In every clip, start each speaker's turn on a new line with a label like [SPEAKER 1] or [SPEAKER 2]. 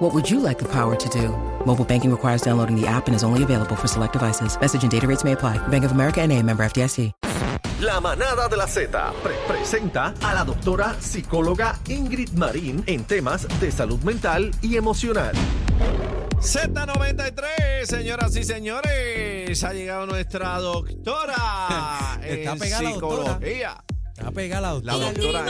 [SPEAKER 1] What would you like the power to do? Mobile banking requires downloading the app and is only available for select devices. Message and data rates may apply. Bank of America and a member FDIC.
[SPEAKER 2] La manada de la Z pre- presenta a la doctora psicóloga Ingrid Marín en temas de salud mental y emocional.
[SPEAKER 3] Z93, señoras y señores, ha llegado nuestra doctora
[SPEAKER 4] Está
[SPEAKER 3] en
[SPEAKER 4] pegada la doctora.
[SPEAKER 3] Psicología.
[SPEAKER 4] Está pegada la
[SPEAKER 3] La
[SPEAKER 4] doctora.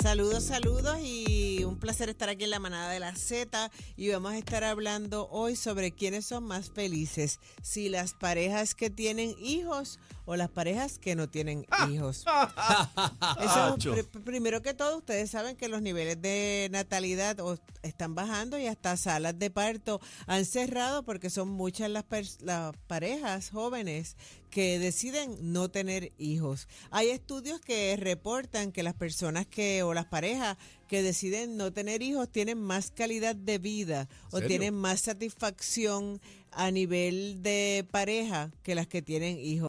[SPEAKER 5] Saludos, saludos y un placer estar aquí en la manada de la Z y vamos a estar hablando hoy sobre quiénes son más felices, si las parejas que tienen hijos o las parejas que no tienen hijos. Eso, pri- primero que todo, ustedes saben que los niveles de natalidad están bajando y hasta salas de parto han cerrado porque son muchas las, las parejas jóvenes que deciden no tener hijos. Hay estudios que reportan que las personas que o las parejas que deciden no tener hijos tienen más calidad de vida o tienen más satisfacción a nivel de pareja que las que tienen hijos.